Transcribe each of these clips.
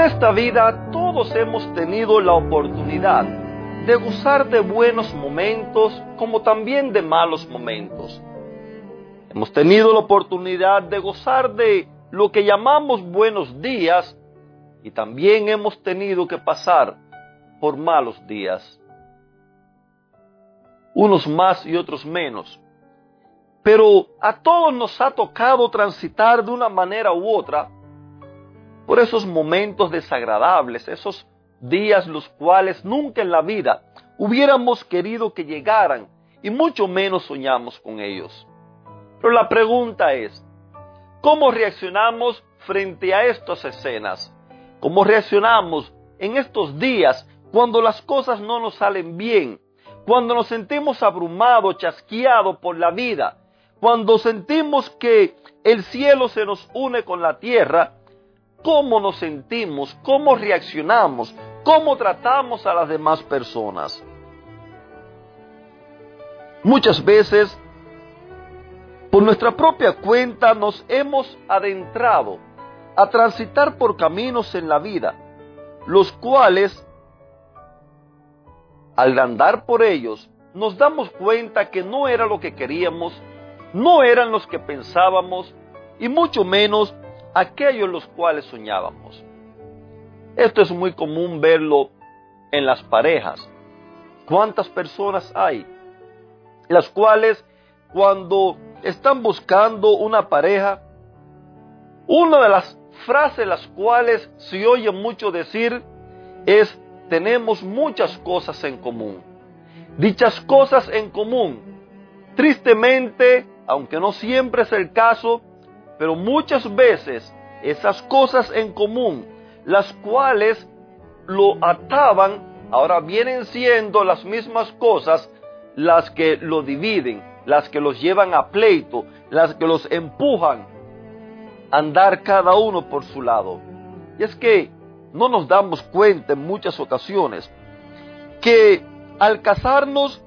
En esta vida todos hemos tenido la oportunidad de gozar de buenos momentos como también de malos momentos. Hemos tenido la oportunidad de gozar de lo que llamamos buenos días y también hemos tenido que pasar por malos días. Unos más y otros menos. Pero a todos nos ha tocado transitar de una manera u otra por esos momentos desagradables, esos días los cuales nunca en la vida hubiéramos querido que llegaran y mucho menos soñamos con ellos. Pero la pregunta es, ¿cómo reaccionamos frente a estas escenas? ¿Cómo reaccionamos en estos días cuando las cosas no nos salen bien? Cuando nos sentimos abrumados, chasqueados por la vida, cuando sentimos que el cielo se nos une con la tierra, ¿cómo nos sentimos? ¿Cómo reaccionamos? ¿Cómo tratamos a las demás personas? Muchas veces, por nuestra propia cuenta, nos hemos adentrado a transitar por caminos en la vida, los cuales, al andar por ellos, nos damos cuenta que no era lo que queríamos, no eran los que pensábamos y mucho menos aquellos los cuales soñábamos. Esto es muy común verlo en las parejas. ¿Cuántas personas hay? Las cuales cuando están buscando una pareja, una de las frases las cuales se oye mucho decir es tenemos muchas cosas en común. Dichas cosas en común, tristemente, aunque no siempre es el caso, pero muchas veces esas cosas en común, las cuales lo ataban, ahora vienen siendo las mismas cosas las que lo dividen, las que los llevan a pleito, las que los empujan a andar cada uno por su lado. Y es que no nos damos cuenta en muchas ocasiones que al casarnos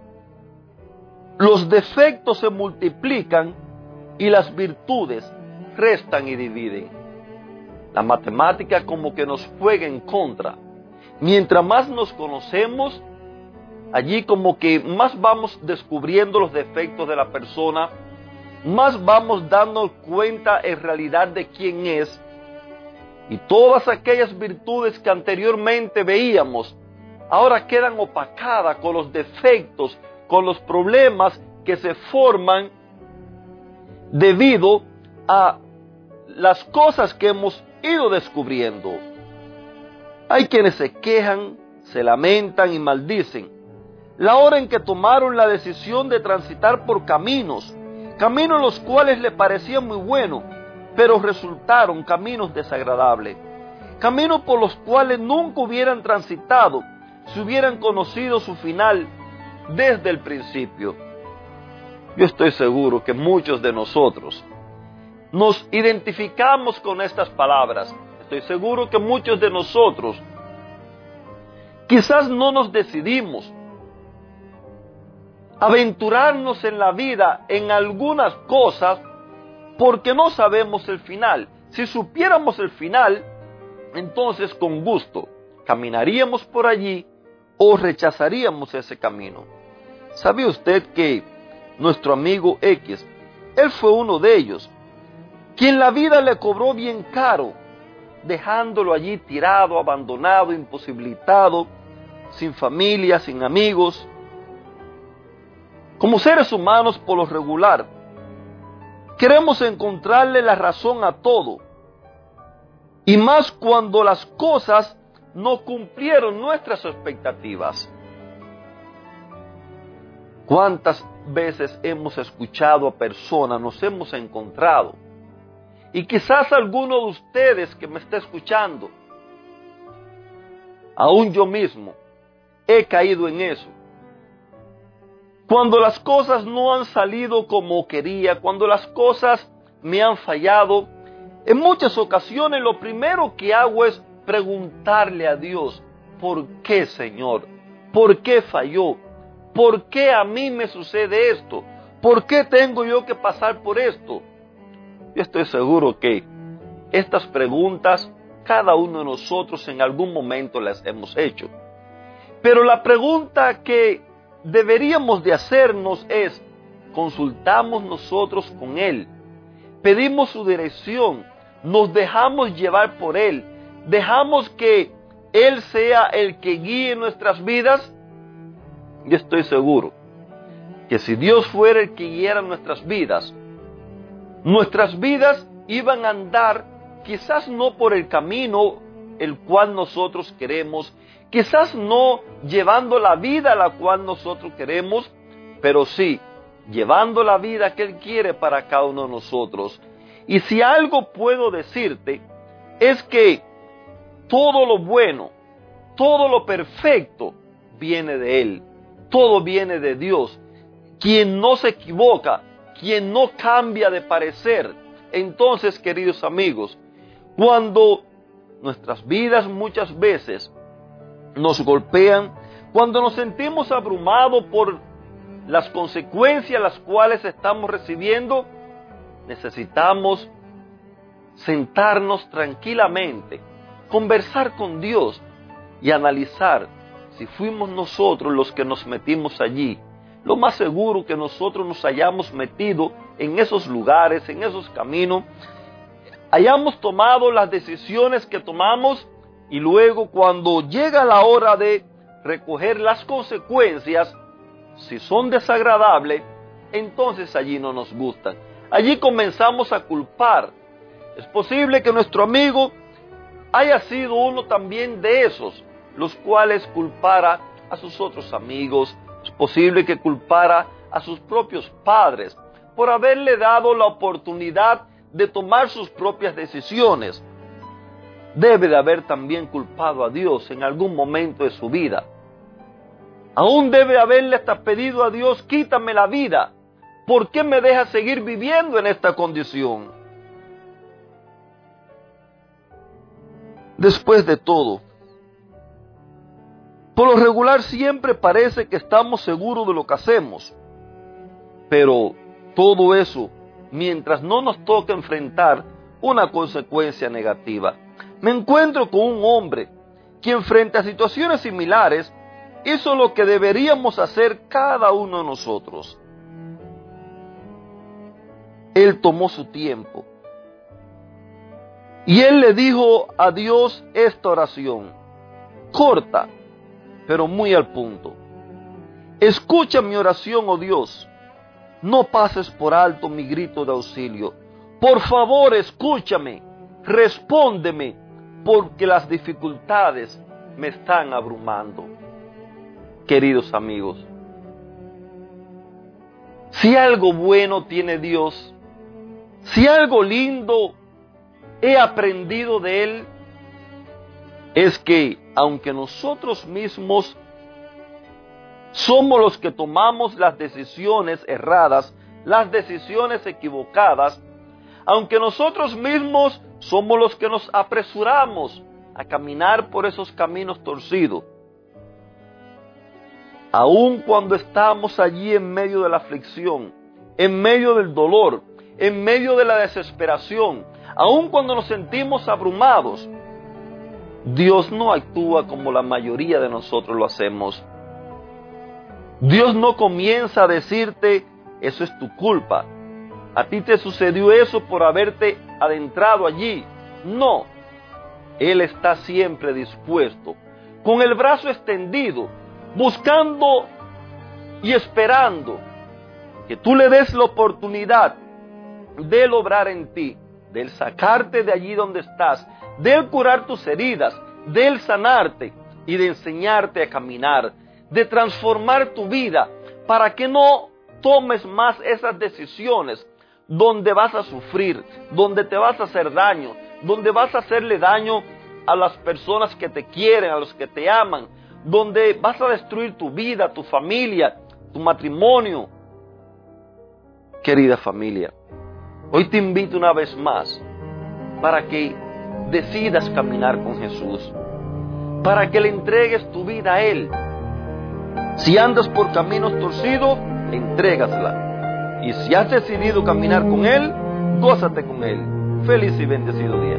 los defectos se multiplican y las virtudes restan y dividen. La matemática como que nos juega en contra. Mientras más nos conocemos, allí como que más vamos descubriendo los defectos de la persona, más vamos dando cuenta en realidad de quién es. Y todas aquellas virtudes que anteriormente veíamos, ahora quedan opacadas con los defectos, con los problemas que se forman debido a las cosas que hemos ido descubriendo. Hay quienes se quejan, se lamentan y maldicen la hora en que tomaron la decisión de transitar por caminos, caminos los cuales le parecían muy buenos, pero resultaron caminos desagradables, caminos por los cuales nunca hubieran transitado si hubieran conocido su final desde el principio. Yo estoy seguro que muchos de nosotros nos identificamos con estas palabras. Estoy seguro que muchos de nosotros quizás no nos decidimos aventurarnos en la vida en algunas cosas porque no sabemos el final. Si supiéramos el final, entonces con gusto caminaríamos por allí o rechazaríamos ese camino. ¿Sabe usted que nuestro amigo X, él fue uno de ellos? Quien la vida le cobró bien caro, dejándolo allí tirado, abandonado, imposibilitado, sin familia, sin amigos. Como seres humanos por lo regular, queremos encontrarle la razón a todo, y más cuando las cosas no cumplieron nuestras expectativas. ¿Cuántas veces hemos escuchado a personas, nos hemos encontrado, y quizás alguno de ustedes que me está escuchando Aún yo mismo he caído en eso. Cuando las cosas no han salido como quería, cuando las cosas me han fallado, en muchas ocasiones lo primero que hago es preguntarle a Dios, ¿por qué Señor? ¿Por qué falló? ¿Por qué a mí me sucede esto? ¿Por qué tengo yo que pasar por esto? Yo estoy seguro que estas preguntas cada uno de nosotros en algún momento las hemos hecho. Pero la pregunta que deberíamos de hacernos es, consultamos nosotros con Él, pedimos su dirección, nos dejamos llevar por Él, dejamos que Él sea el que guíe nuestras vidas, y estoy seguro que si Dios fuera el que guiara nuestras vidas, nuestras vidas iban a andar quizás no por el camino el cual nosotros queremos, quizás no llevando la vida la cual nosotros queremos, pero sí llevando la vida que Él quiere para cada uno de nosotros. Y si algo puedo decirte, es que todo lo bueno, todo lo perfecto viene de Él, todo viene de Dios. Quien no se equivoca, quien no cambia de parecer. Entonces, queridos amigos, cuando nuestras vidas muchas veces nos golpean, cuando nos sentimos abrumados por las consecuencias las cuales estamos recibiendo, necesitamos sentarnos tranquilamente, conversar con Dios y analizar si fuimos nosotros los que nos metimos allí. Lo más seguro que nosotros nos hayamos metido en esos lugares, en esos caminos, hayamos tomado las decisiones que tomamos y luego cuando llega la hora de recoger las consecuencias, si son desagradables, entonces allí no nos gustan. Allí comenzamos a culpar. Es posible que nuestro amigo haya sido uno también de esos, los cuales culpara a sus otros amigos. Es posible que culpara a sus propios padres por haberle dado la oportunidad de tomar sus propias decisiones. Debe de haber también culpado a Dios en algún momento de su vida. Aún debe haberle hasta pedido a Dios, quítame la vida. ¿Por qué me deja seguir viviendo en esta condición? Después de todo, por lo regular siempre parece que estamos seguros de lo que hacemos, pero todo eso mientras no nos toque enfrentar una consecuencia negativa. Me encuentro con un hombre quien frente a situaciones similares hizo lo que deberíamos hacer cada uno de nosotros. Él tomó su tiempo y él le dijo a Dios esta oración, corta, pero muy al punto. Escucha mi oración, oh Dios no pases por alto mi grito de auxilio. Por favor, escúchame, respóndeme, porque las dificultades me están abrumando. Queridos amigos, si algo bueno tiene Dios, si algo lindo he aprendido de Él, es que aunque nosotros mismos somos los que tomamos las decisiones erradas, las decisiones equivocadas, aunque nosotros mismos somos los que nos apresuramos a caminar por esos caminos torcidos. Aun cuando estamos allí en medio de la aflicción, en medio del dolor, en medio de la desesperación, aun cuando nos sentimos abrumados, Dios no actúa como la mayoría de nosotros lo hacemos. Dios no comienza a decirte, eso es tu culpa. A ti te sucedió eso por haberte adentrado allí. No, Él está siempre dispuesto, con el brazo extendido, buscando y esperando que tú le des la oportunidad de lograr en ti, de sacarte de allí donde estás, de curar tus heridas, de sanarte y de enseñarte a caminar de transformar tu vida para que no tomes más esas decisiones donde vas a sufrir, donde te vas a hacer daño, donde vas a hacerle daño a las personas que te quieren, a los que te aman, donde vas a destruir tu vida, tu familia, tu matrimonio. Querida familia, hoy te invito una vez más para que decidas caminar con Jesús, para que le entregues tu vida a Él. Si andas por caminos torcidos, entrégasla. Y si has decidido caminar con Él, gózate con Él. Feliz y bendecido día.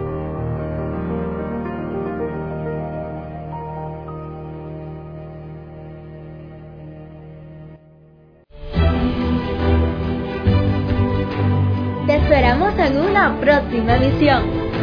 Te esperamos en una próxima emisión.